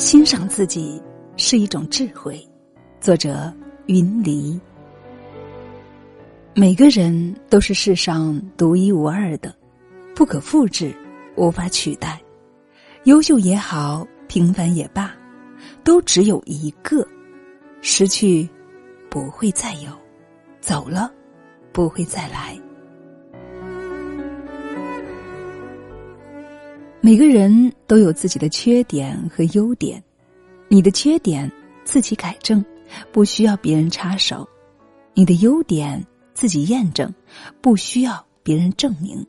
欣赏自己是一种智慧。作者：云离。每个人都是世上独一无二的，不可复制，无法取代。优秀也好，平凡也罢，都只有一个。失去，不会再有；走了，不会再来。每个人都有自己的缺点和优点，你的缺点自己改正，不需要别人插手；你的优点自己验证，不需要别人证明。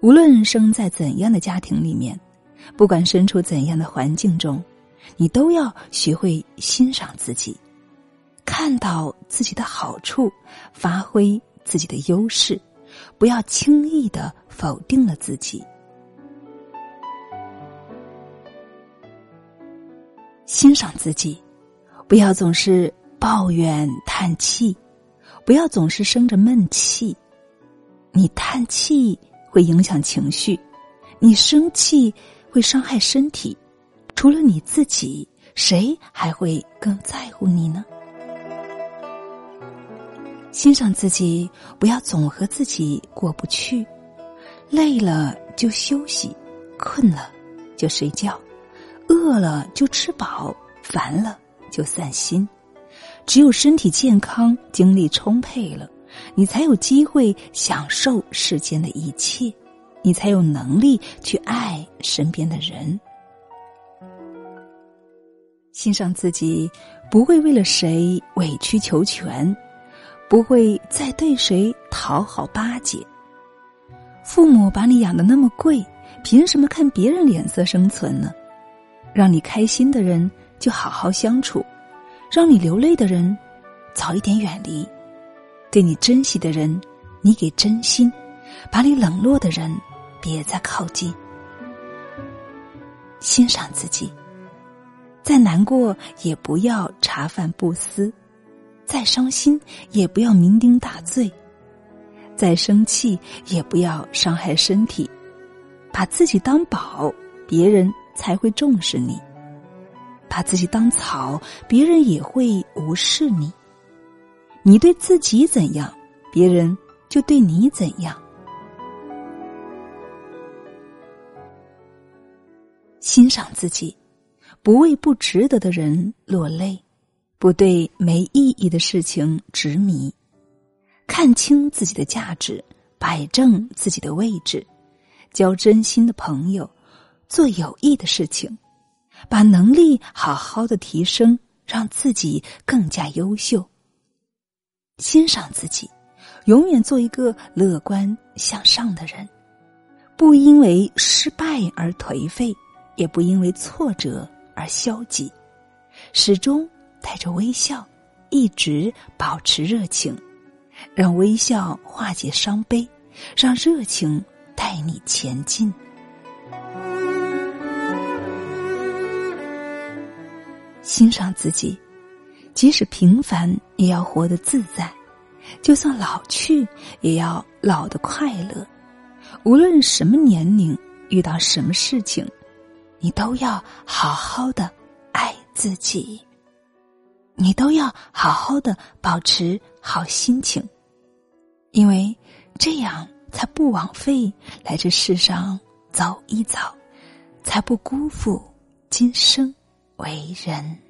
无论生在怎样的家庭里面，不管身处怎样的环境中，你都要学会欣赏自己，看到自己的好处，发挥自己的优势，不要轻易的否定了自己。欣赏自己，不要总是抱怨叹气，不要总是生着闷气。你叹气会影响情绪，你生气会伤害身体。除了你自己，谁还会更在乎你呢？欣赏自己，不要总和自己过不去。累了就休息，困了就睡觉。饿了就吃饱，烦了就散心。只有身体健康、精力充沛了，你才有机会享受世间的一切，你才有能力去爱身边的人。欣赏自己，不会为了谁委曲求全，不会再对谁讨好巴结。父母把你养的那么贵，凭什么看别人脸色生存呢？让你开心的人就好好相处，让你流泪的人早一点远离，对你珍惜的人你给真心，把你冷落的人别再靠近。欣赏自己，再难过也不要茶饭不思，再伤心也不要酩酊大醉，再生气也不要伤害身体，把自己当宝，别人。才会重视你，把自己当草，别人也会无视你。你对自己怎样，别人就对你怎样。欣赏自己，不为不值得的人落泪，不对没意义的事情执迷，看清自己的价值，摆正自己的位置，交真心的朋友。做有益的事情，把能力好好的提升，让自己更加优秀。欣赏自己，永远做一个乐观向上的人，不因为失败而颓废，也不因为挫折而消极，始终带着微笑，一直保持热情，让微笑化解伤悲，让热情带你前进。欣赏自己，即使平凡也要活得自在；就算老去，也要老得快乐。无论什么年龄，遇到什么事情，你都要好好的爱自己。你都要好好的保持好心情，因为这样才不枉费来这世上走一遭，才不辜负今生。为人。